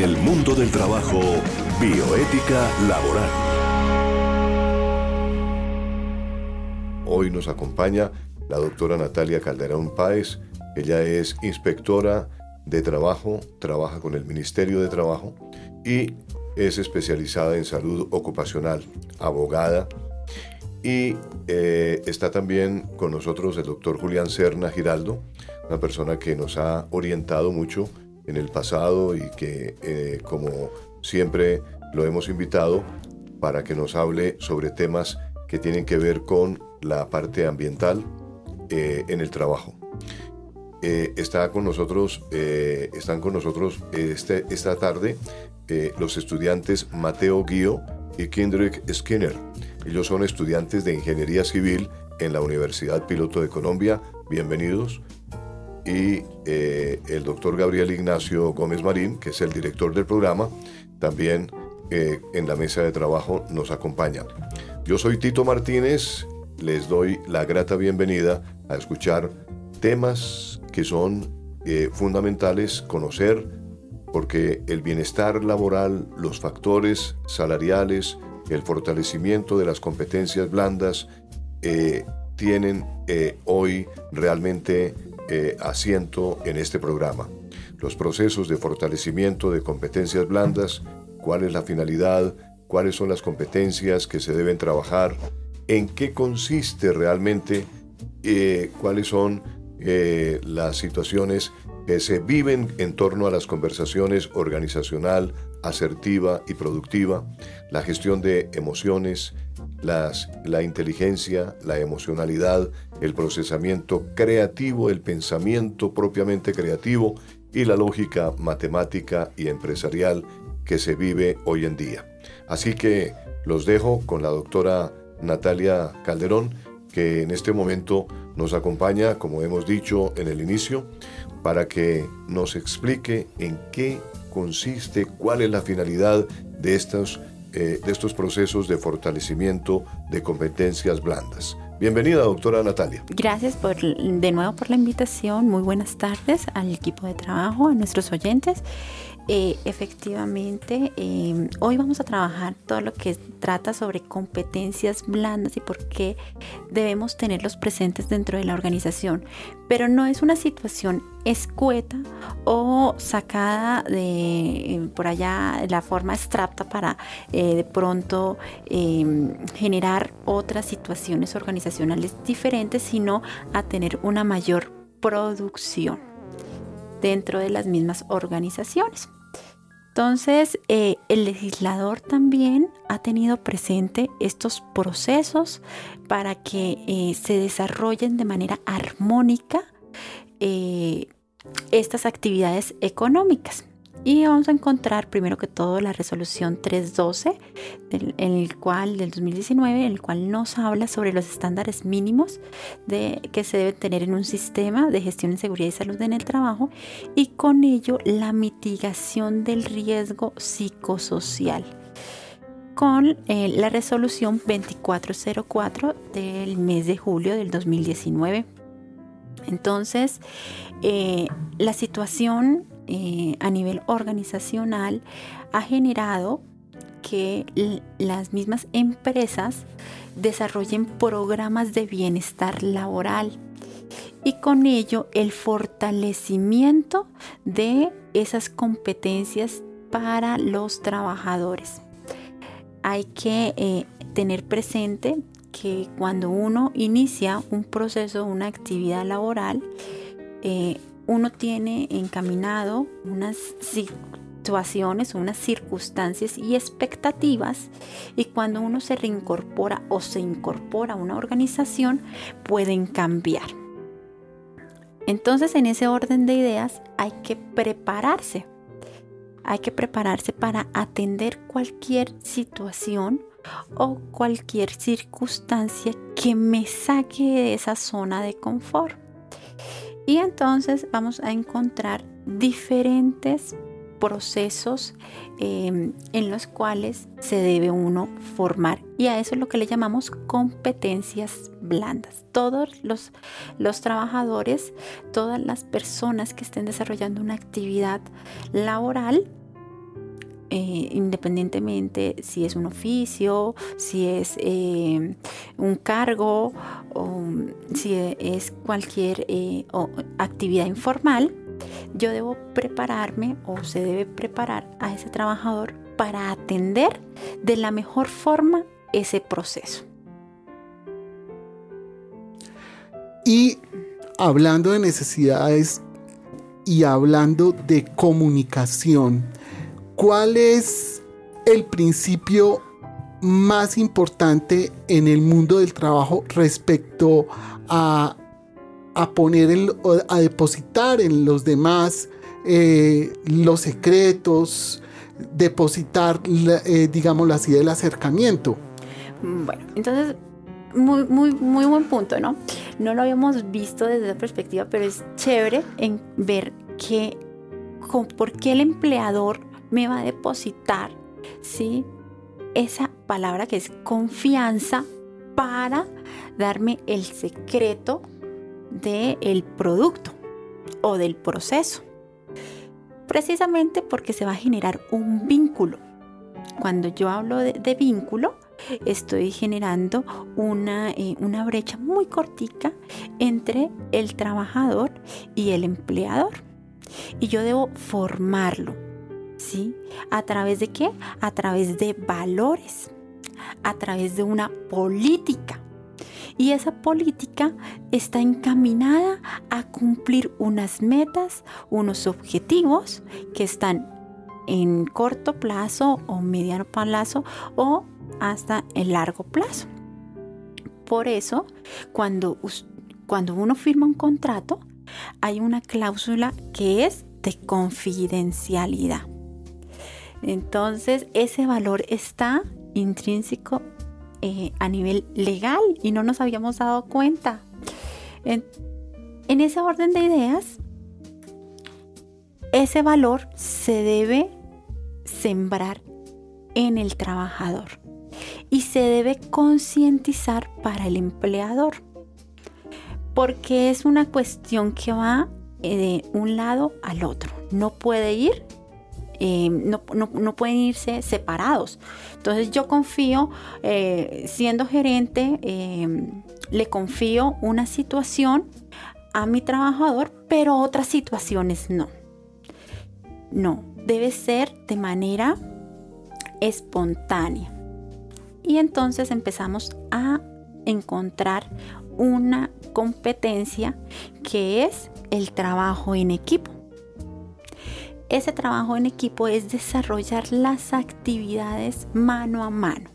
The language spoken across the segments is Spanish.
En el mundo del trabajo, bioética laboral. Hoy nos acompaña la doctora Natalia Calderón Páez. Ella es inspectora de trabajo, trabaja con el Ministerio de Trabajo y es especializada en salud ocupacional, abogada. Y eh, está también con nosotros el doctor Julián Serna Giraldo, una persona que nos ha orientado mucho en el pasado y que, eh, como siempre, lo hemos invitado para que nos hable sobre temas que tienen que ver con la parte ambiental eh, en el trabajo. está con nosotros, están con nosotros este, esta tarde los estudiantes Mateo Guío y Kendrick Skinner. Ellos son estudiantes de Ingeniería Civil en la Universidad Piloto de Colombia. Bienvenidos. Y eh, el doctor Gabriel Ignacio Gómez Marín, que es el director del programa, también eh, en la mesa de trabajo nos acompaña. Yo soy Tito Martínez, les doy la grata bienvenida a escuchar temas que son eh, fundamentales conocer, porque el bienestar laboral, los factores salariales, el fortalecimiento de las competencias blandas tienen hoy realmente eh, asiento en este programa. Los procesos de fortalecimiento de competencias blandas, cuál es la finalidad, cuáles son las competencias que se deben trabajar, en qué consiste realmente, cuáles son las situaciones que se viven en torno a las conversaciones organizacional, asertiva y productiva, la gestión de emociones, las, la inteligencia, la emocionalidad, el procesamiento creativo, el pensamiento propiamente creativo y la lógica matemática y empresarial que se vive hoy en día. Así que los dejo con la doctora Natalia Calderón, que en este momento nos acompaña, como hemos dicho en el inicio, para que nos explique en qué consiste, cuál es la finalidad de estos, eh, de estos procesos de fortalecimiento de competencias blandas. Bienvenida, doctora Natalia. Gracias por, de nuevo por la invitación. Muy buenas tardes al equipo de trabajo, a nuestros oyentes. Eh, efectivamente, em, hoy vamos a trabajar todo lo que trata sobre competencias blandas y por qué debemos tenerlos presentes dentro de la organización. Pero no es una situación escueta o sacada de em, por allá la forma extracta para eh, de pronto em, generar otras situaciones organizacionales diferentes, sino a tener una mayor producción dentro de las mismas organizaciones. Entonces, eh, el legislador también ha tenido presente estos procesos para que eh, se desarrollen de manera armónica eh, estas actividades económicas. Y vamos a encontrar primero que todo la resolución 312 del, en el cual del 2019, en el cual nos habla sobre los estándares mínimos de, que se deben tener en un sistema de gestión de seguridad y salud en el trabajo y con ello la mitigación del riesgo psicosocial con eh, la resolución 2404 del mes de julio del 2019. Entonces, eh, la situación eh, a nivel organizacional ha generado que las mismas empresas desarrollen programas de bienestar laboral y con ello el fortalecimiento de esas competencias para los trabajadores. Hay que eh, tener presente que cuando uno inicia un proceso, una actividad laboral, eh, uno tiene encaminado unas situaciones, unas circunstancias y expectativas y cuando uno se reincorpora o se incorpora a una organización pueden cambiar. Entonces en ese orden de ideas hay que prepararse. Hay que prepararse para atender cualquier situación o cualquier circunstancia que me saque de esa zona de confort. Y entonces vamos a encontrar diferentes procesos em, en los cuales se debe uno formar y a eso es lo que le llamamos competencias blandas. Todos los, los trabajadores, todas las personas que estén desarrollando una actividad laboral eh, independientemente si es un oficio, si es eh, un cargo o si es cualquier eh, actividad informal, yo debo prepararme o se debe preparar a ese trabajador para atender de la mejor forma ese proceso. Y hablando de necesidades y hablando de comunicación, ¿cuál es el principio más importante en el mundo del trabajo respecto a, poner, a depositar en los demás eh, los secretos, depositar, eh, digamos así, el acercamiento? Bueno, entonces, muy, muy, muy buen punto, ¿no? No lo habíamos visto desde esa perspectiva, pero es chévere en ver que, por qué el empleador me va a depositar, ¿sí? Esa palabra que es confianza para darme el secreto del producto o del proceso. Precisamente porque se va a generar un vínculo. Cuando yo hablo de, vínculo, estoy generando una, eh, una brecha muy cortica entre el trabajador y el empleador. Y yo debo formarlo ¿sí? ¿A través de qué? A través de valores, a través de una política. Y esa política está encaminada a cumplir unas metas, unos objetivos que están en corto plazo o mediano plazo o hasta en largo plazo. Por eso, cuando, cuando uno firma un contrato, hay una cláusula que es de confidencialidad. Entonces, ese valor está intrínseco eh, a nivel legal y no nos habíamos dado cuenta. En, en ese orden de ideas, ese valor se debe sembrar en el trabajador y se debe concientizar para el empleador porque es una cuestión que va eh, de un lado al otro no puede ir Em, no, pueden irse separados. Entonces yo confío, eh, siendo gerente, em, le confío una situación a mi trabajador, pero otras situaciones no. No, debe ser de manera espontánea. Y entonces empezamos a encontrar una competencia que es el trabajo en equipo ese trabajo en equipo es desarrollar las actividades mano a mano.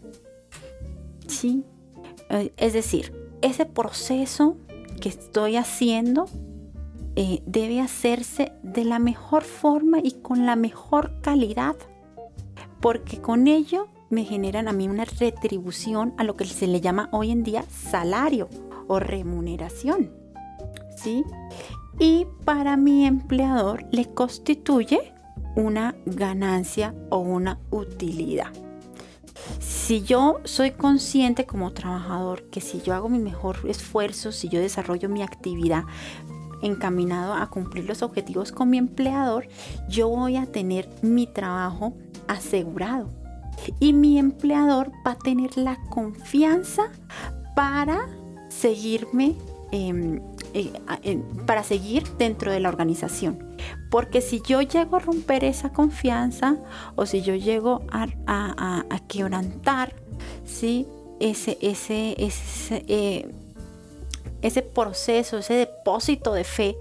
¿Sí? Eh, es decir, ese proceso que estoy haciendo eh, debe hacerse de la mejor forma y con la mejor calidad, porque con ello me generan a mí una retribución a lo que se le llama hoy en día salario o remuneración. ¿Sí? Y para mi empleador le constituye una ganancia o una utilidad. Si yo soy consciente como trabajador que si yo hago mi mejor esfuerzo, si yo desarrollo mi actividad encaminado a cumplir los objetivos con mi empleador, yo voy a tener mi trabajo asegurado. Y mi empleador va a tener la confianza para seguirme em, eh, para seguir dentro de la organización. Porque si yo llego a romper esa confianza o si yo llego a, a, quebrantar ¿sí? ese, ese, ese, eh, ese proceso, ese depósito de fe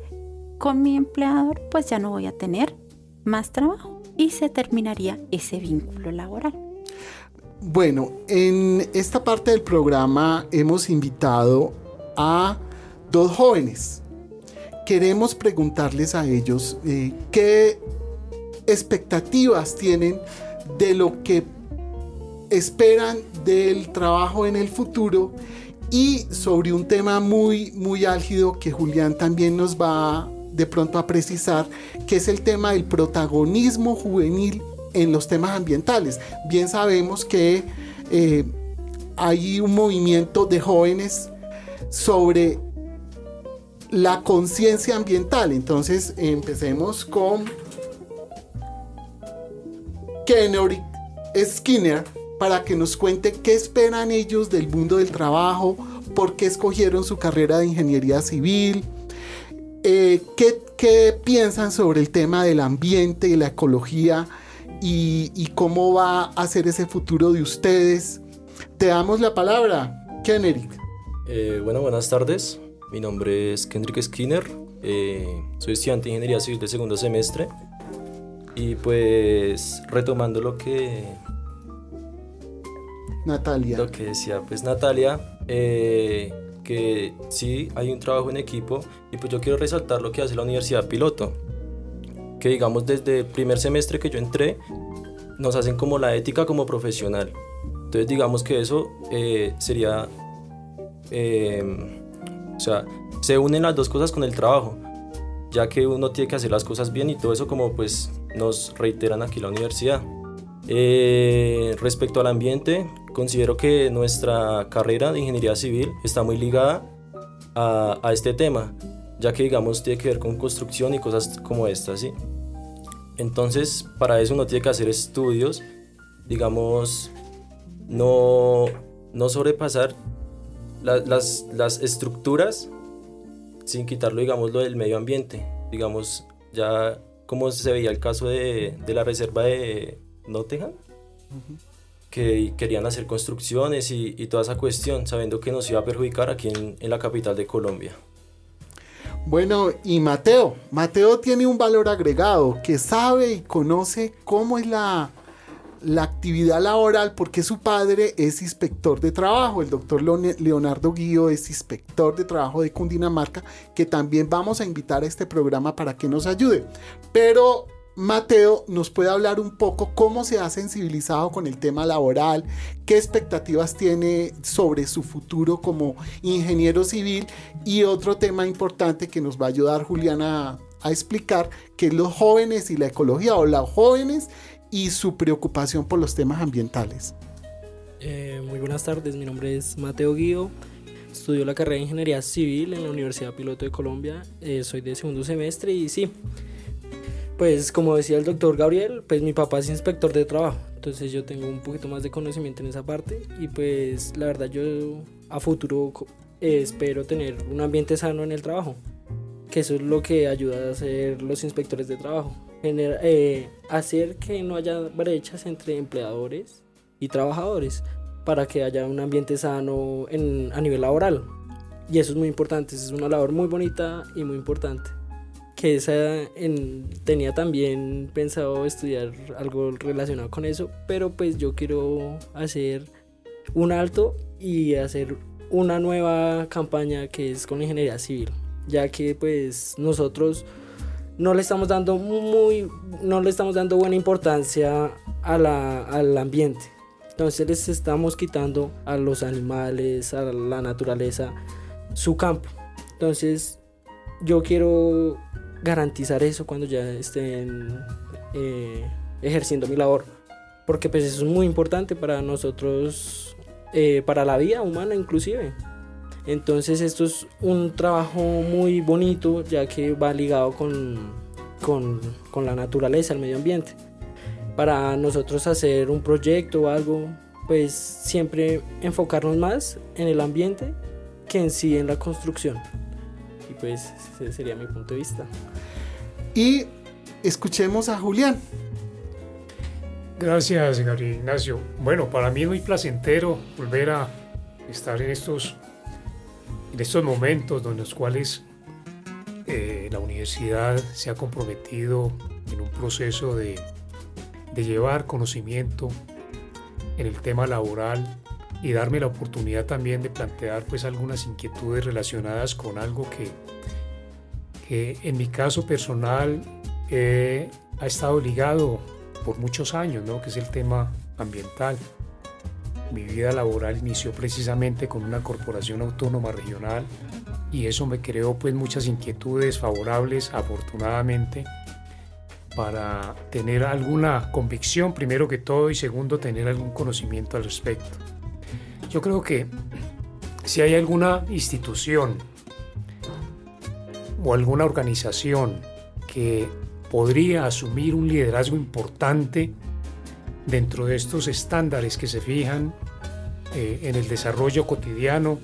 con mi empleador, pues ya no voy a tener más trabajo y se terminaría ese vínculo laboral. Bueno, en esta parte del programa hemos invitado a dos jóvenes. Queremos preguntarles a ellos eh, qué expectativas tienen de lo que esperan del trabajo en el futuro y sobre un tema muy muy álgido que Julián también nos va de pronto a precisar, que es el tema del protagonismo juvenil en los temas ambientales. Bien sabemos que eh, hay un movimiento de jóvenes sobre la conciencia ambiental. Entonces empecemos con Kennedy Skinner para que nos cuente qué esperan ellos del mundo del trabajo, por qué escogieron su carrera de ingeniería civil, eh, qué, piensan sobre el tema del ambiente y la ecología y, cómo va a ser ese futuro de ustedes. Te damos la palabra, Kennedy. Eh, bueno, buenas tardes. Mi nombre es Kendrick Skinner. Eh, soy estudiante de ingeniería civil de segundo semestre. Y pues retomando lo que Natalia. Lo que decía pues Natalia, eh, que sí hay un trabajo en equipo y pues yo quiero resaltar lo que hace la Universidad Piloto, que digamos desde el primer semestre que yo entré, nos hacen como la ética como profesional. Entonces digamos que eso eh, sería, em, o sea, se unen las dos cosas con el trabajo, ya que uno tiene que hacer las cosas bien y todo eso como pues nos reiteran aquí la universidad. Eh, respecto al ambiente, considero que nuestra carrera de ingeniería civil está muy ligada a, a, este tema, ya que digamos tiene que ver con construcción y cosas como estas, ¿sí? Entonces, para eso uno tiene que hacer estudios, digamos, no, no sobrepasar las, las estructuras sin quitarlo, digamos, lo del medio ambiente. Digamos, ya como se veía el caso de, de la reserva de Nottingham, que querían hacer construcciones y, toda esa cuestión, sabiendo que nos iba a perjudicar aquí en, en la capital de Colombia. Bueno, y Mateo, Mateo tiene un valor agregado, que sabe y conoce cómo es la, la actividad laboral porque su padre es inspector de trabajo. El doctor Leonardo Guío es inspector de trabajo de Cundinamarca, que también vamos a invitar a este programa para que nos ayude. Pero Mateo nos puede hablar un poco cómo se ha sensibilizado con el tema laboral, qué expectativas tiene sobre su futuro como ingeniero civil y otro tema importante que nos va a ayudar Juliana a, explicar, que los jóvenes y la ecología o los jóvenes y su preocupación por los temas ambientales. Eh, muy buenas tardes, mi nombre es Mateo Guido, estudio la carrera de Ingeniería Civil en la Universidad Piloto de Colombia, eh, soy de segundo semestre y sí, pues como decía el doctor Gabriel, pues mi papá es inspector de trabajo, entonces yo tengo un poquito más de conocimiento en esa parte y pues la verdad yo a futuro eh, espero tener un ambiente sano en el trabajo, que eso es lo que ayuda a hacer los inspectores de trabajo, eh, hacer que no haya brechas entre empleadores y trabajadores para que haya un ambiente sano en, a nivel laboral. Y eso es muy importante, es una labor muy bonita y muy importante que esa en, tenía también pensado estudiar algo relacionado con eso, pero pues yo quiero hacer un alto y hacer una nueva campaña que es con ingeniería civil, ya que pues nosotros no le estamos dando muy no le estamos dando buena importancia a la, al ambiente. Entonces les estamos quitando a los animales, a la naturaleza su campo. Entonces yo quiero garantizar eso cuando ya estén eh, ejerciendo mi labor. Porque pues eso es muy importante para nosotros, eh, para la vida humana inclusive. Entonces esto es un trabajo muy bonito ya que va ligado con, con, con la naturaleza, el medio ambiente. Para nosotros hacer un proyecto o algo, pues siempre enfocarnos más en el ambiente que en sí en la construcción pues ese sería mi punto de vista. Y escuchemos a Julián. Gracias, Gabriel Ignacio. Bueno, para mí es muy placentero volver a estar en estos, en estos momentos en los cuales eh, la universidad se ha comprometido en un proceso de, llevar conocimiento en el tema laboral y darme la oportunidad también de plantear pues algunas inquietudes relacionadas con algo que, que en mi caso personal eh, ha estado ligado por muchos años, ¿no? que es el tema ambiental. Mi vida laboral inició precisamente con una corporación autónoma regional y eso me creó pues muchas inquietudes favorables afortunadamente para tener alguna convicción primero que todo y segundo tener algún conocimiento al respecto. Yo creo que si hay alguna institución o alguna organización que podría asumir un liderazgo importante dentro de estos estándares que se fijan eh, en el desarrollo cotidiano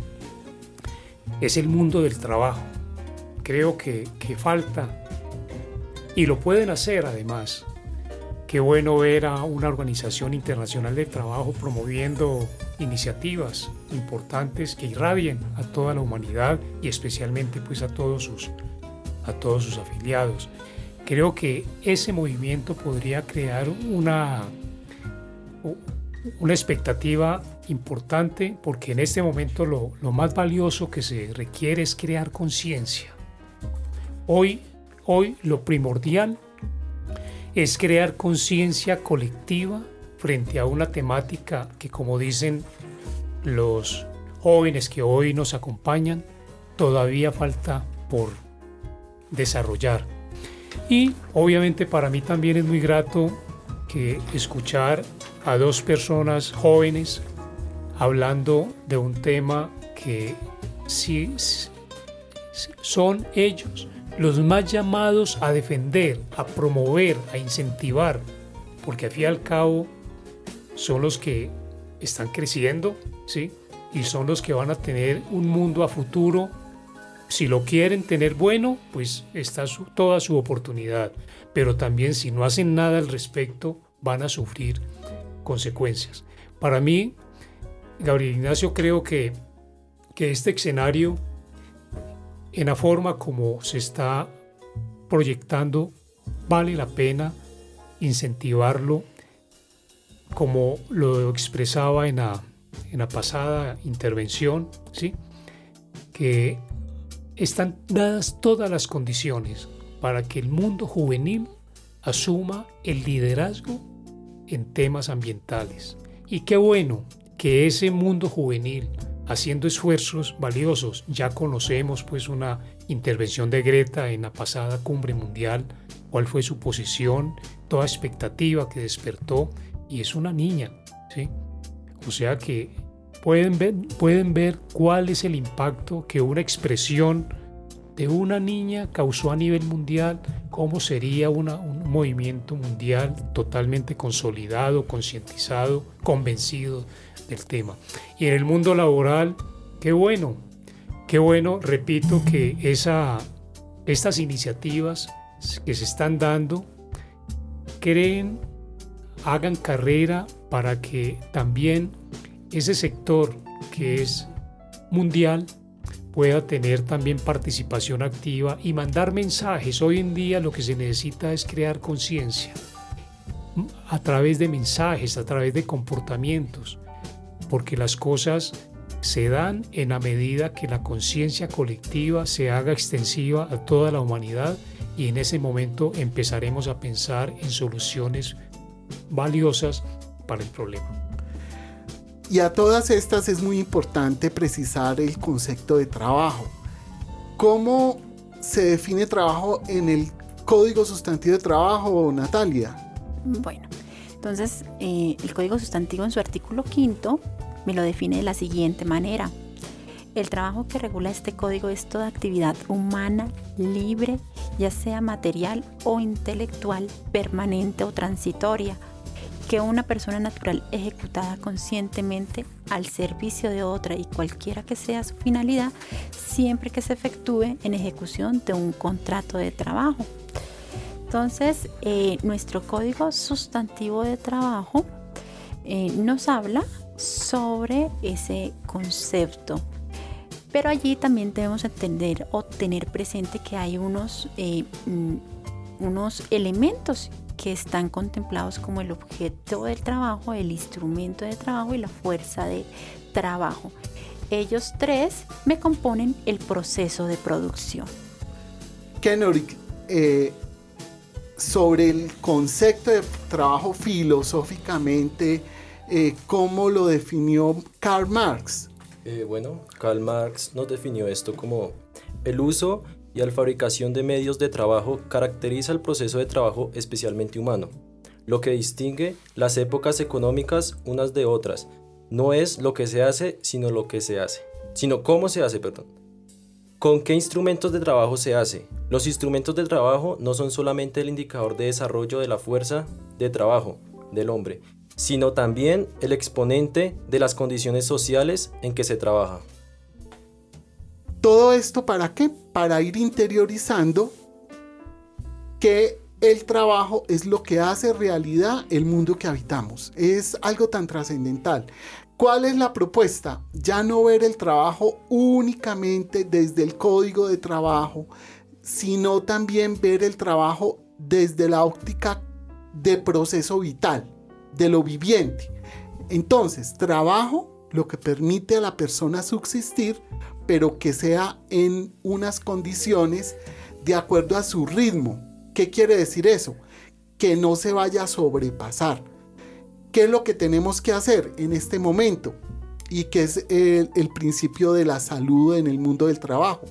es el mundo del trabajo. Creo que, que falta, y lo pueden hacer además, Qué bueno ver a una organización internacional de trabajo promoviendo iniciativas importantes que irradien a toda la humanidad y especialmente pues a todos sus, a todos sus afiliados. Creo que ese movimiento podría crear una, una expectativa importante porque en este momento lo, más valioso que se requiere es crear conciencia. Hoy, hoy lo primordial es crear conciencia colectiva frente a una temática que, como dicen los jóvenes que hoy nos acompañan, todavía falta por desarrollar. Y obviamente para mí también es muy grato que escuchar a dos personas jóvenes hablando de un tema que sí son ellos los más llamados a defender, a promover, a incentivar, porque al fin y al cabo son los que están creciendo, ¿sí? Y son los que van a tener un mundo a futuro. Si lo quieren tener bueno, pues está toda su oportunidad. Pero también si no hacen nada al respecto, van a sufrir consecuencias. Para mí, Gabriel Ignacio, creo que, que este escenario en la forma como se está proyectando, vale la pena incentivarlo, como lo expresaba en la, en la pasada intervención, ¿sí? que están dadas todas las condiciones para que el mundo juvenil asuma el liderazgo en temas ambientales. Y qué bueno que ese mundo juvenil haciendo esfuerzos valiosos. Ya conocemos pues una intervención de Greta en la pasada cumbre mundial, cuál fue su posición, toda expectativa que despertó y es una niña, ¿sí? O sea que pueden ver, pueden ver cuál es el impacto que una expresión de una niña causó a nivel mundial, cómo sería un movimiento mundial totalmente consolidado, concientizado, convencido del tema. Y en el mundo laboral, qué bueno, qué bueno, repito, que esa, estas iniciativas que se están dando creen, hagan carrera para que también ese sector que es mundial pueda tener también participación activa y mandar mensajes. Hoy en día lo que se necesita es crear conciencia a través de mensajes, a través de comportamientos porque las cosas se dan en la medida que la conciencia colectiva se haga extensiva a toda la humanidad y en ese momento empezaremos a pensar en soluciones valiosas para el problema. Y a todas estas es muy importante precisar el concepto de trabajo. ¿Cómo se define trabajo en el Código Sustantivo de Trabajo, Natalia? Bueno, entonces eh, el Código Sustantivo en su artículo quinto me lo define de la siguiente manera. El trabajo que regula este código es toda actividad humana libre, ya sea material o intelectual, permanente o transitoria, que una persona natural ejecutada conscientemente al servicio de otra y cualquiera que sea su finalidad, siempre que se efectúe en ejecución de un contrato de trabajo. Entonces, eh, nuestro código sustantivo de trabajo eh, nos habla sobre ese concepto. Pero allí también debemos entender o tener presente que hay unos, eh, mm, unos elementos que están contemplados como el objeto del trabajo, el instrumento de trabajo y la fuerza de trabajo. Ellos tres me componen el proceso de producción. Kenoric, eh, sobre el concepto de trabajo filosóficamente, eh, ¿cómo lo definió Karl Marx? Eh, bueno, Karl Marx nos definió esto como el uso y la fabricación de medios de trabajo caracteriza el proceso de trabajo especialmente humano, lo que distingue las épocas económicas unas de otras. No es lo que se hace, sino lo que se hace, sino cómo se hace, perdón. ¿Con qué instrumentos de trabajo se hace? Los instrumentos de trabajo no son solamente el indicador de desarrollo de la fuerza de trabajo del hombre, sino también el exponente de las condiciones sociales en que se trabaja. ¿Todo esto para qué? Para ir interiorizando que el trabajo es lo que hace realidad el mundo que habitamos. Es algo tan trascendental. ¿Cuál es la propuesta? Ya no ver el trabajo únicamente desde el código de trabajo, sino también ver el trabajo desde la óptica de proceso vital, de lo viviente. Entonces, trabajo lo que permite a la persona subsistir, pero que sea en unas condiciones de acuerdo a su ritmo. ¿Qué quiere decir eso? Que no se vaya a sobrepasar. ¿Qué es lo que tenemos que hacer en este momento? Y que es el, el principio de la salud en el mundo del trabajo.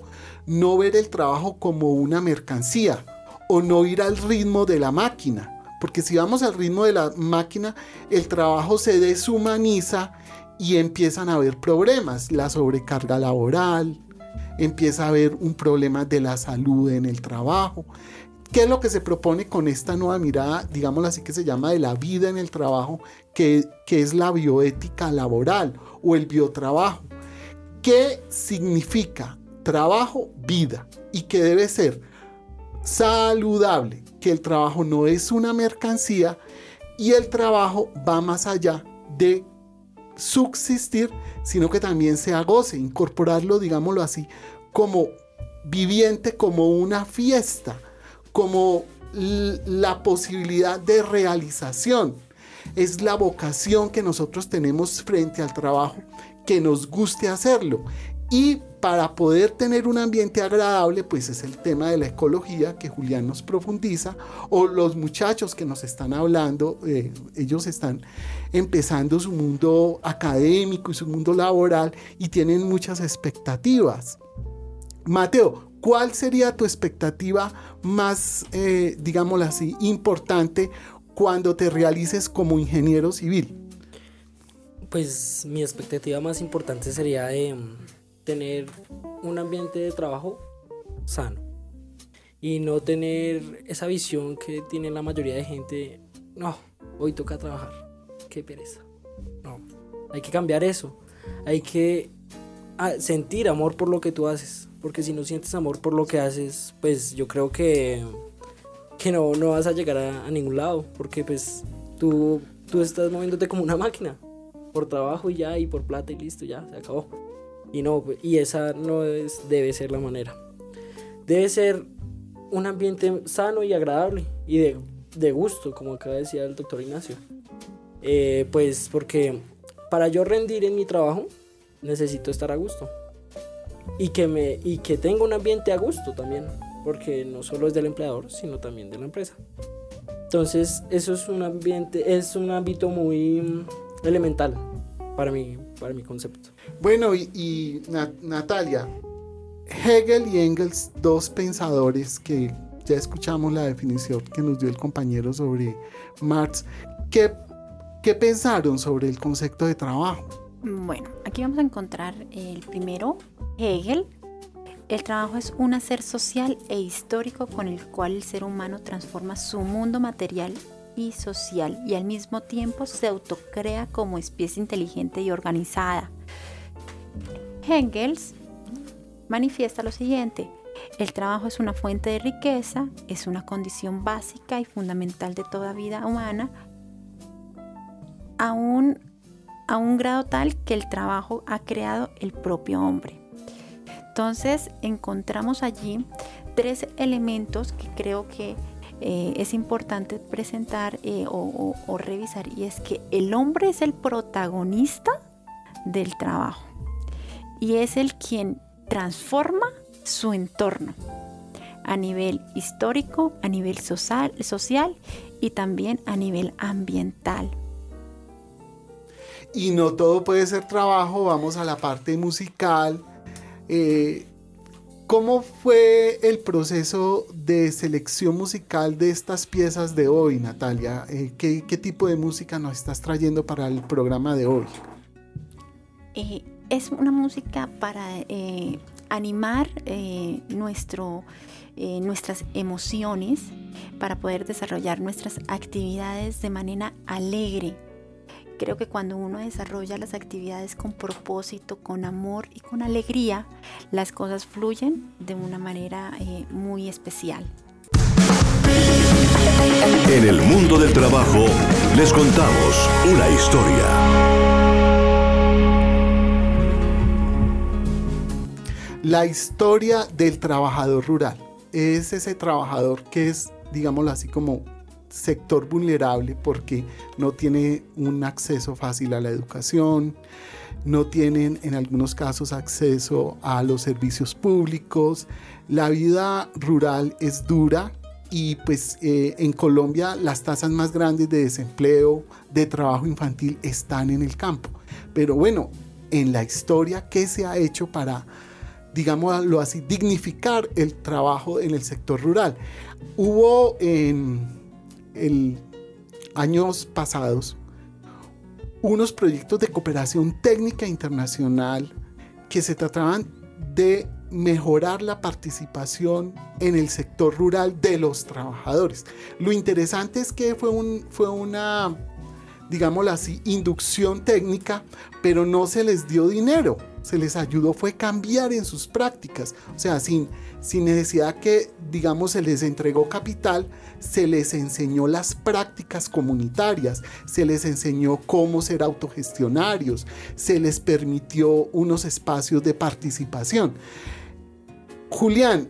No ver el trabajo como una mercancía o no ir al ritmo de la máquina. Porque si vamos al ritmo de la máquina, el trabajo se deshumaniza y empiezan a haber problemas, la sobrecarga laboral, empieza a haber un problema de la salud en el trabajo. ¿Qué es lo que se propone con esta nueva mirada, digámoslo así, que se llama de la vida en el trabajo, que, que es la bioética laboral o el biotrabajo? ¿Qué significa trabajo, vida? Y que debe ser saludable, que el trabajo no es una mercancía y el trabajo va más allá de subsistir, sino que también sea goce, incorporarlo, digámoslo así, como viviente, como una fiesta, como la posibilidad de realización. Es la vocación que nosotros tenemos frente al trabajo, que nos guste hacerlo. Y para poder tener un ambiente agradable, pues es el tema de la ecología que Julián nos profundiza, o los muchachos que nos están hablando, eh, ellos están empezando su mundo académico y su mundo laboral y tienen muchas expectativas. Mateo, ¿cuál sería tu expectativa más, eh, digámoslo así, importante cuando te realices como ingeniero civil? Pues mi expectativa más importante sería de tener un ambiente de trabajo sano y no tener esa visión que tiene la mayoría de gente, no, hoy toca trabajar, qué pereza. No, hay que cambiar eso, hay que ah, sentir amor por lo que tú haces, porque si no sientes amor por lo que haces, pues yo creo que, que no, no vas a llegar a, a ningún lado, porque pues tú, tú estás moviéndote como una máquina, por trabajo y ya, y por plata y listo, ya, se acabó. Y no, y esa no es, debe ser la manera. Debe ser un ambiente sano y agradable y de, de gusto, como acaba de decir el doctor Ignacio. Eh, pues porque para yo rendir en mi trabajo necesito estar a gusto. Y que, me, y que tenga un ambiente a gusto también, porque no solo es del empleador, sino también de la empresa. Entonces, eso es un ambiente, es un ámbito muy mm, elemental para mí, para mi concepto. Bueno, y, Natalia, Hegel y Engels, dos pensadores que ya escuchamos la definición que nos dio el compañero sobre Marx, ¿qué, qué pensaron sobre el concepto de trabajo? Bueno, aquí vamos a encontrar el primero, Hegel. El trabajo es un hacer social e histórico con el cual el ser humano transforma su mundo material y social y al mismo tiempo se autocrea como especie inteligente y organizada. Engels manifiesta lo siguiente, el trabajo es una fuente de riqueza, es una condición básica y fundamental de toda vida humana, a un, a un grado tal que el trabajo ha creado el propio hombre. Entonces encontramos allí tres elementos que creo que eh, es importante presentar eh, o, revisar y es que el hombre es el protagonista del trabajo y es el quien transforma su entorno a nivel histórico, a nivel social, social y también a nivel ambiental. Y no todo puede ser trabajo, vamos a la parte musical. Eh, ¿Cómo fue el proceso de selección musical de estas piezas de hoy, Natalia? Eh, ¿qué, tipo de música nos estás trayendo para el programa de hoy? Eh, es una música para eh, animar nuestro, nuestras emociones, para poder desarrollar nuestras actividades de manera alegre, Creo que cuando uno desarrolla las actividades con propósito, con amor y con alegría, las cosas fluyen de una manera eh, muy especial. En el mundo del trabajo les contamos una historia. La historia del trabajador rural. Es ese trabajador que es, digámoslo así, como sector vulnerable porque no tiene un acceso fácil a la educación, no tienen en algunos casos acceso a los servicios públicos. La vida rural es dura y pues eh, en Colombia las tasas más grandes de desempleo, de trabajo infantil están en el campo. Pero bueno, en la historia, ¿qué se ha hecho para, digámoslo así, dignificar el trabajo en el sector rural? Hubo en en años pasados unos proyectos de cooperación técnica internacional que se trataban de mejorar la participación en el sector rural de los trabajadores. Lo interesante es que fue, un, fue una, digámoslo así, inducción técnica, pero no se les dio dinero, se les ayudó fue cambiar en sus prácticas, o sea, sin, sin necesidad que, digamos, se les entregó capital, se les enseñó las prácticas comunitarias, se les enseñó cómo ser autogestionarios, se les permitió unos espacios de participación. Julián,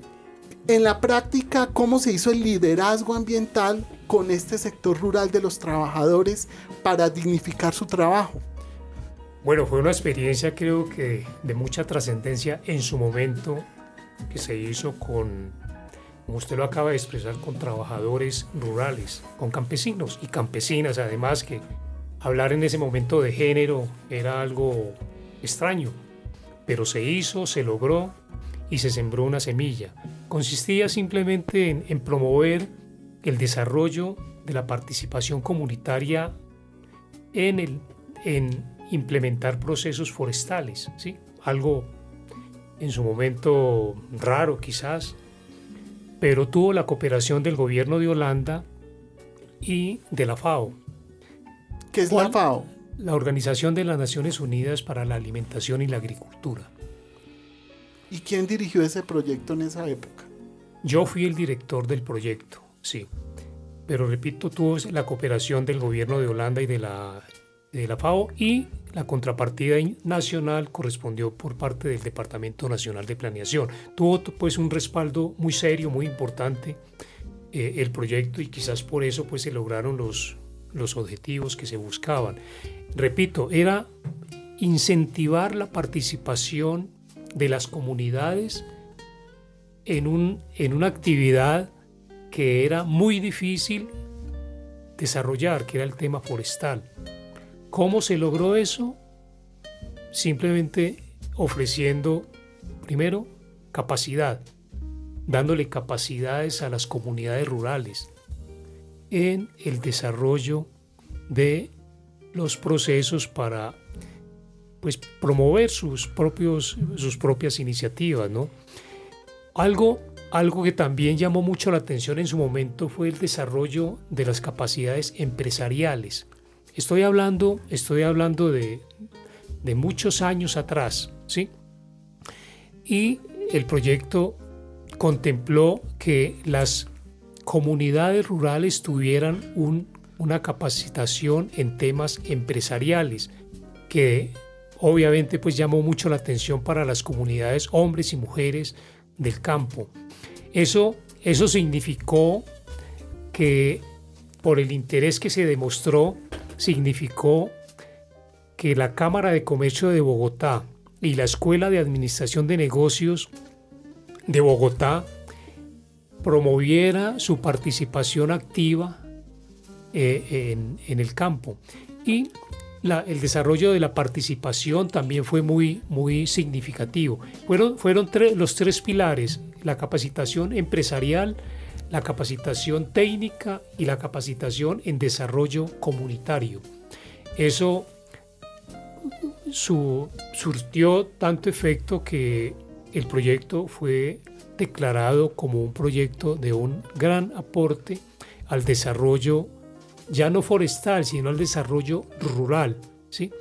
en la práctica, ¿cómo se hizo el liderazgo ambiental con este sector rural de los trabajadores para dignificar su trabajo? Bueno, fue una experiencia creo que de mucha trascendencia en su momento que se hizo con como usted lo acaba de expresar, con trabajadores rurales, con campesinos y campesinas, además que hablar en ese momento de género era algo extraño, pero se hizo, se logró y se sembró una semilla. Consistía simplemente en, promover el desarrollo de la participación comunitaria en, el, en implementar procesos forestales, ¿sí? algo en su momento raro quizás, pero tuvo la cooperación del gobierno de Holanda y de la FAO. ¿Qué es la FAO? La Organización de las Naciones Unidas para la Alimentación y la Agricultura. ¿Y quién dirigió ese proyecto en esa época? Yo fui el director del proyecto, sí. Pero repito, tuvo la cooperación del gobierno de Holanda y de la, de la FAO y la contrapartida nacional correspondió por parte del Departamento Nacional de Planeación. Tuvo pues un respaldo muy serio, muy importante eh, el proyecto y quizás por eso pues se lograron los, los objetivos que se buscaban. Repito, era incentivar la participación de las comunidades en, un, en una actividad que era muy difícil desarrollar, que era el tema forestal. ¿Cómo se logró eso? Simplemente ofreciendo, primero, capacidad, dándole capacidades a las comunidades rurales en el desarrollo de los procesos para pues, promover sus, propios, sus propias iniciativas. ¿no? Algo, algo que también llamó mucho la atención en su momento fue el desarrollo de las capacidades empresariales. Estoy hablando, estoy hablando de, muchos años atrás, ¿sí? Y el proyecto contempló que las comunidades rurales tuvieran una capacitación en temas empresariales, que obviamente pues llamó mucho la atención para las comunidades hombres y mujeres del campo. Eso, eso significó que por el interés que se demostró significó que la Cámara de Comercio de Bogotá y la Escuela de Administración de Negocios de Bogotá promoviera su participación activa eh, en, el campo. Y el desarrollo de la participación también fue muy, muy significativo. Fueron, fueron los tres pilares, la capacitación empresarial, la capacitación técnica y la capacitación en desarrollo comunitario. Eso surtió tanto efecto que el proyecto fue declarado como un proyecto de un gran aporte al desarrollo ya no forestal, sino al desarrollo rural. ¿sí?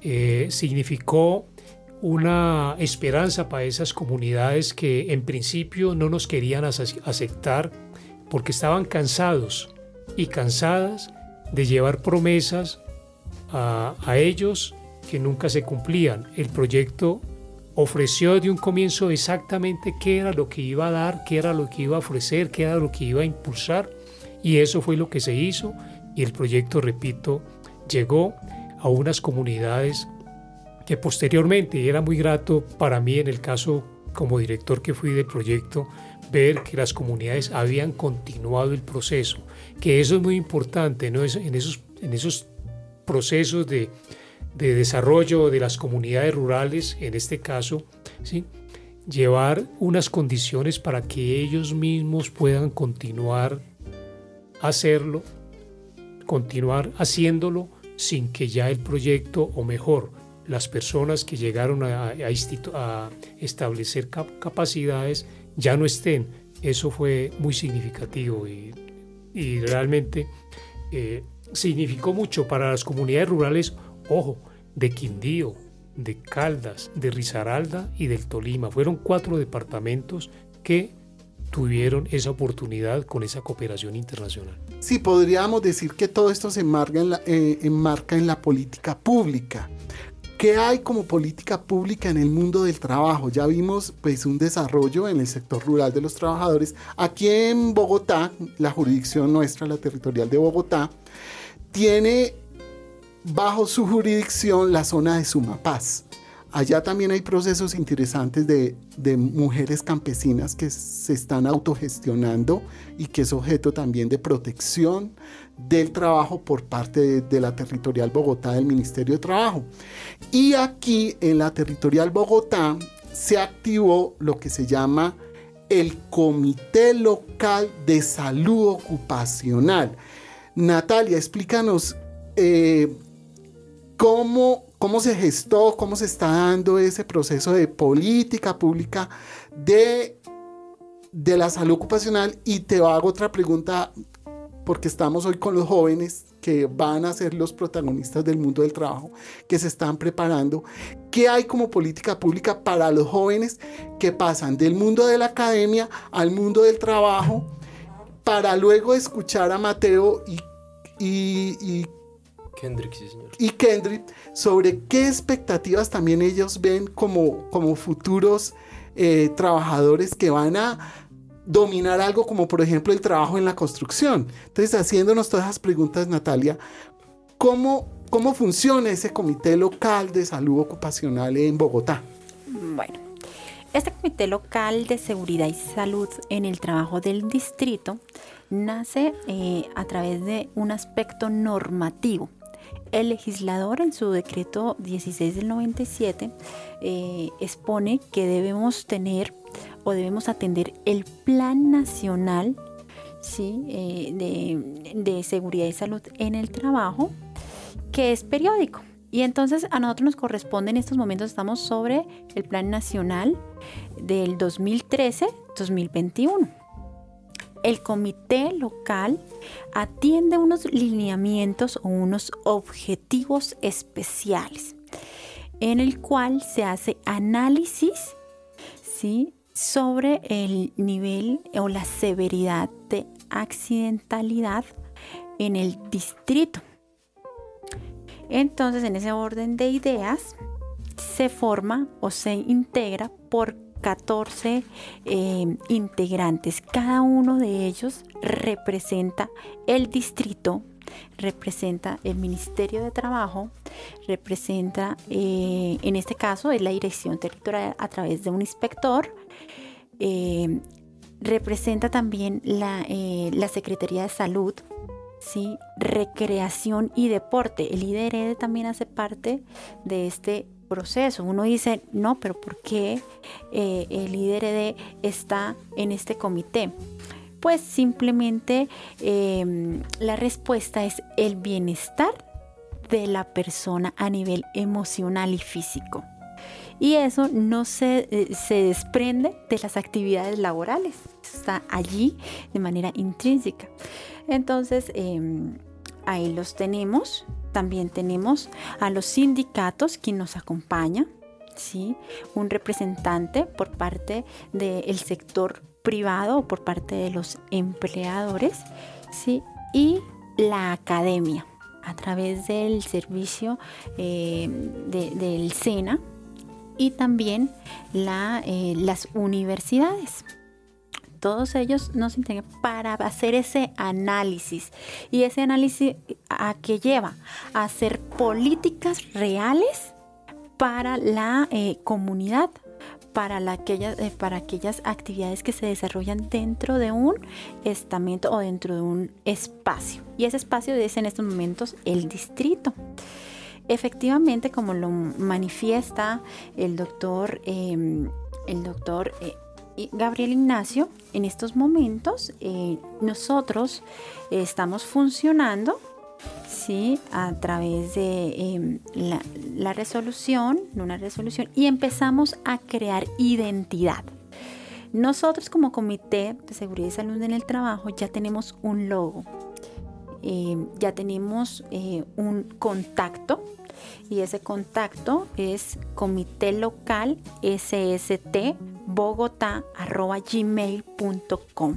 Eh, significó una esperanza para esas comunidades que en principio no nos querían aceptar porque estaban cansados y cansadas de llevar promesas a, ellos que nunca se cumplían. El proyecto ofreció de un comienzo exactamente qué era lo que iba a dar, qué era lo que iba a ofrecer, qué era lo que iba a impulsar y eso fue lo que se hizo y el proyecto, repito, llegó a unas comunidades que posteriormente era muy grato para mí en el caso como director que fui del proyecto, ver que las comunidades habían continuado el proceso, que eso es muy importante, ¿no? en, esos, en esos procesos de, de desarrollo de las comunidades rurales, en este caso, ¿sí? llevar unas condiciones para que ellos mismos puedan continuar hacerlo, continuar haciéndolo sin que ya el proyecto, o mejor, las personas que llegaron a, establecer capacidades ya no estén. Eso fue muy significativo y, realmente eh, significó mucho para las comunidades rurales ojo, de Quindío, de Caldas, de Risaralda y del Tolima. Fueron cuatro departamentos que tuvieron esa oportunidad con esa cooperación internacional. Sí, podríamos decir que todo esto se enmarca en la, eh, enmarca en la política pública. ¿Qué hay como política pública en el mundo del trabajo? Ya vimos pues un desarrollo en el sector rural de los trabajadores. Aquí en Bogotá, la jurisdicción nuestra, la territorial de Bogotá, tiene bajo su jurisdicción la zona de Sumapaz. Allá también hay procesos interesantes de, mujeres campesinas que se están autogestionando y que es objeto también de protección del trabajo por parte de, la territorial Bogotá del Ministerio de Trabajo. Y aquí en la territorial Bogotá se activó lo que se llama el Comité Local de Salud Ocupacional. Natalia, explícanos eh, cómo, cómo se gestó, cómo se está dando ese proceso de política pública de, de la salud ocupacional. Y te hago otra pregunta, porque estamos hoy con los jóvenes que van a ser los protagonistas del mundo del trabajo, que se están preparando. ¿Qué hay como política pública para los jóvenes que pasan del mundo de la academia al mundo del trabajo? Para luego escuchar a Mateo y, y, y Kendrick, sí, señor. Y Kendrick, sobre qué expectativas también ellos ven como, como futuros eh, trabajadores que van a dominar algo como por ejemplo el trabajo en la construcción. Entonces, haciéndonos todas esas preguntas, Natalia, ¿cómo, cómo funciona ese comité local de salud ocupacional en Bogotá? Bueno, este comité local de seguridad y salud en el trabajo del distrito nace eh, a través de un aspecto normativo el legislador en su decreto 16 del 97 eh, expone que debemos tener o debemos atender el Plan Nacional ¿sí? Eh, de, de Seguridad y Salud en el Trabajo, que es periódico. Y entonces a nosotros nos corresponde en estos momentos, estamos sobre el Plan Nacional del 2013-2021 el comité local atiende unos lineamientos o unos objetivos especiales en el cual se hace análisis ¿sí? Sobre el nivel o la severidad de accidentalidad en el distrito. Entonces, en ese orden de ideas, se forma o se integra por 14 eh, integrantes. Cada uno de ellos representa el distrito, representa el Ministerio de Trabajo, representa, eh, en este caso, es la dirección territorial a través de un inspector. Eh, representa también la, la Secretaría de Salud, ¿sí? recreación y deporte. El IDRD también hace parte de este proceso. Uno dice, no, pero ¿por qué eh, el IDRD está en este comité? Pues simplemente em, la respuesta es el bienestar de la persona a nivel emocional y físico. Y eso no se, eh, se desprende de las actividades laborales, está allí de manera intrínseca. Entonces, em, ahí los tenemos. También tenemos a los sindicatos que nos acompañan, ¿sí? un representante por parte del sector privado o por parte de los empleadores ¿sí? y la academia a través del servicio eh, del SENA y también eh, las universidades. Todos ellos nos integran para hacer ese análisis. ¿Y ese análisis a qué lleva? A hacer políticas reales para la eh, comunidad, para, aquellas, eh, para aquellas actividades que se desarrollan dentro de un estamento o dentro de un espacio. Y ese espacio es en estos momentos el distrito. Efectivamente, como lo manifiesta el doctor, em, el doctor eh, Gabriel Ignacio, en estos momentos eh, nosotros estamos funcionando ¿sí? a través de em, la, resolución, una resolución, y empezamos a crear identidad. Nosotros como Comité de Seguridad y Salud en el Trabajo ya tenemos un logo, em, ya tenemos eh, un contacto y ese contacto es Comité Local SST Bogotá gmail.com.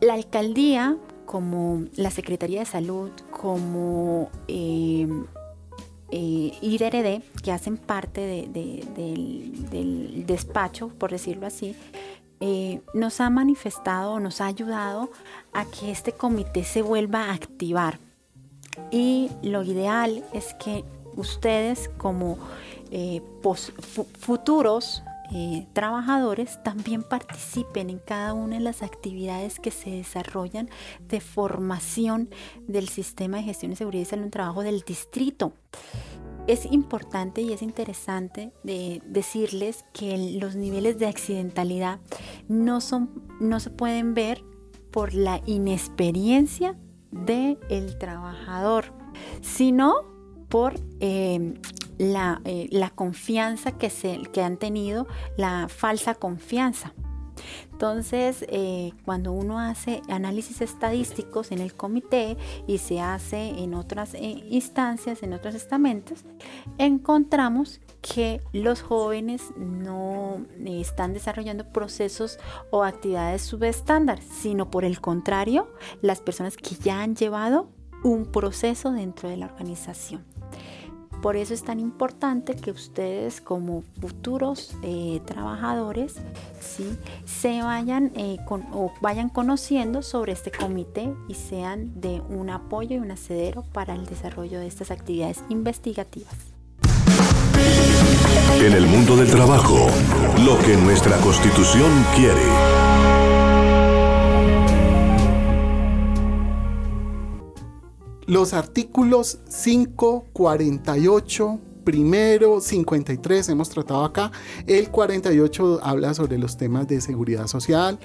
La alcaldía como la Secretaría de Salud, como eh, eh IDRD, que hacen parte del, despacho, por decirlo así, eh, nos ha manifestado, nos ha ayudado a que este comité se vuelva a activar. Y lo ideal es que ustedes como eh, futuros eh, trabajadores también participen en cada una de las actividades que se desarrollan de formación del sistema de gestión de seguridad y salud en trabajo del distrito. Es importante y es interesante de decirles que los niveles de accidentalidad no, son, no se pueden ver por la inexperiencia del trabajador, sino por eh, eh, la, confianza que, se, que han tenido, la falsa confianza. Entonces, eh, cuando uno hace análisis estadísticos en el comité y se hace en otras eh, instancias, en otros estamentos, encontramos que los jóvenes no están desarrollando procesos o actividades subestándar, sino por el contrario, las personas que ya han llevado un proceso dentro de la organización. Por eso es tan importante que ustedes como futuros eh, trabajadores ¿sí? se vayan, eh, o vayan conociendo sobre este comité y sean de un apoyo y un acedero para el desarrollo de estas actividades investigativas. En el mundo del trabajo, lo que nuestra constitución quiere. Los artículos 5, 48, primero, 53 hemos tratado acá. El 48 habla sobre los temas de seguridad social.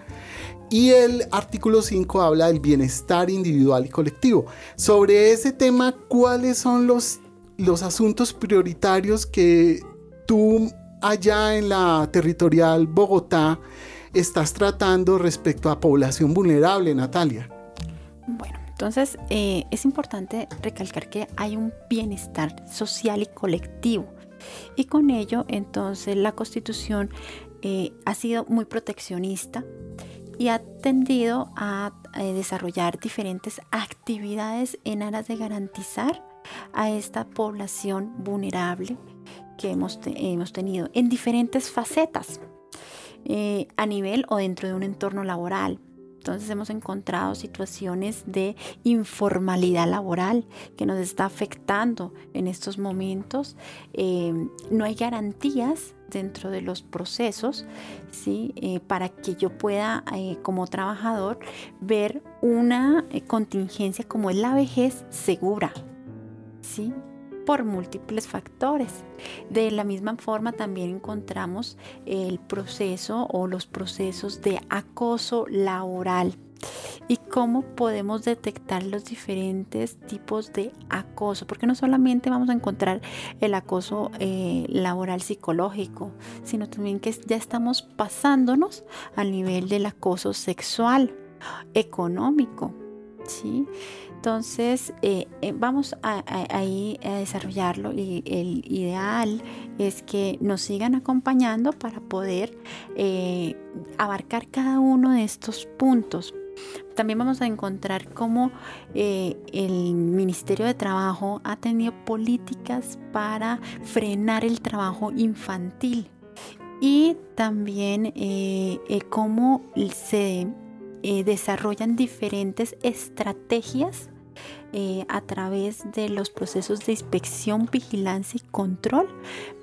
Y el artículo 5 habla del bienestar individual y colectivo. Sobre ese tema, ¿cuáles son los, los asuntos prioritarios que tú allá en la territorial Bogotá estás tratando respecto a población vulnerable, Natalia? Bueno, entonces, eh, es importante recalcar que hay un bienestar social y colectivo. Y con ello, entonces, la Constitución eh, ha sido muy proteccionista y ha tendido a, eh, desarrollar diferentes actividades en aras de garantizar a esta población vulnerable que hemos, hemos tenido en diferentes facetas, a nivel o dentro de un entorno laboral, entonces hemos encontrado situaciones de informalidad laboral que nos está afectando en estos momentos. Eh, no hay garantías dentro de los procesos ¿sí? Eh, para que yo pueda eh, como trabajador ver una contingencia como es la vejez segura. ¿sí? Por múltiples factores. De la misma forma también encontramos el proceso o los procesos de acoso laboral y cómo podemos detectar los diferentes tipos de acoso, porque no solamente vamos a encontrar el acoso eh, laboral psicológico, sino también que ya estamos pasándonos al nivel del acoso sexual, económico, ¿sí? Entonces, eh, eh, vamos a, a desarrollarlo y el ideal es que nos sigan acompañando para poder eh, abarcar cada uno de estos puntos. También vamos a encontrar cómo el Ministerio de Trabajo ha tenido políticas para frenar el trabajo infantil y también cómo se desarrollan diferentes estrategias eh, a través de los procesos de inspección, vigilancia y control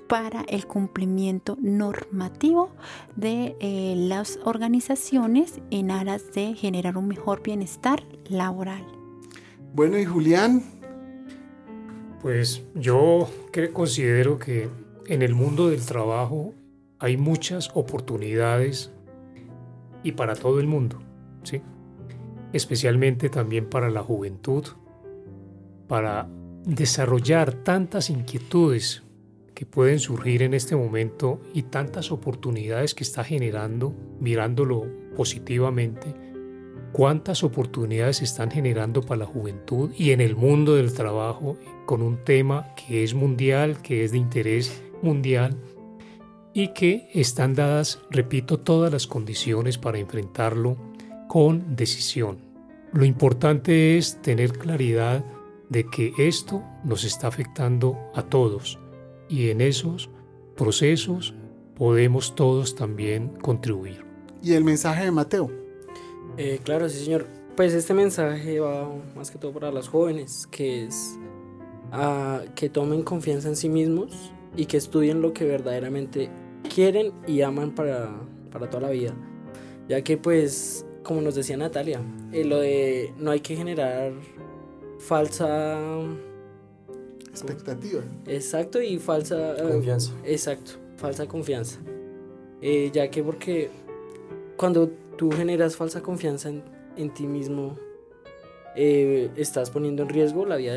para el cumplimiento normativo de eh, las organizaciones en aras de generar un mejor bienestar laboral. Bueno, y Julián. Pues yo considero que en el mundo del trabajo hay muchas oportunidades y para todo el mundo, ¿sí? especialmente también para la juventud, para desarrollar tantas inquietudes que pueden surgir en este momento y tantas oportunidades que está generando, mirándolo positivamente, cuántas oportunidades están generando para la juventud y en el mundo del trabajo con un tema que es mundial, que es de interés mundial y que están dadas, repito, todas las condiciones para enfrentarlo con decisión. Lo importante es tener claridad de que esto nos está afectando a todos y en esos procesos podemos todos también contribuir. ¿Y el mensaje de Mateo? Eh, claro, sí, señor. Pues este mensaje va más que todo para los jóvenes, que es a que tomen confianza en sí mismos y que estudien lo que verdaderamente quieren y aman para, para toda la vida. Ya que pues, como nos decía Natalia, eh, lo de no hay que generar falsa expectativa. Exacto, y falsa eh, confianza. exacto, falsa confianza. Eh, ya que porque cuando tú generas falsa confianza en, ti mismo, eh, estás poniendo en riesgo la vida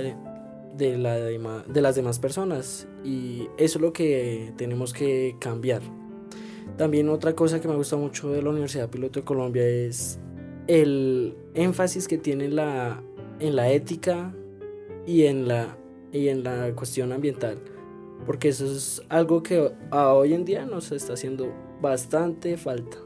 de, la, de las demás personas. Y eso es lo que tenemos que cambiar. También otra cosa que me gusta mucho de la Universidad Piloto de Colombia es el énfasis que tiene la en la ética y en la, y en la cuestión ambiental. Porque eso es algo que a hoy en día nos está haciendo bastante falta.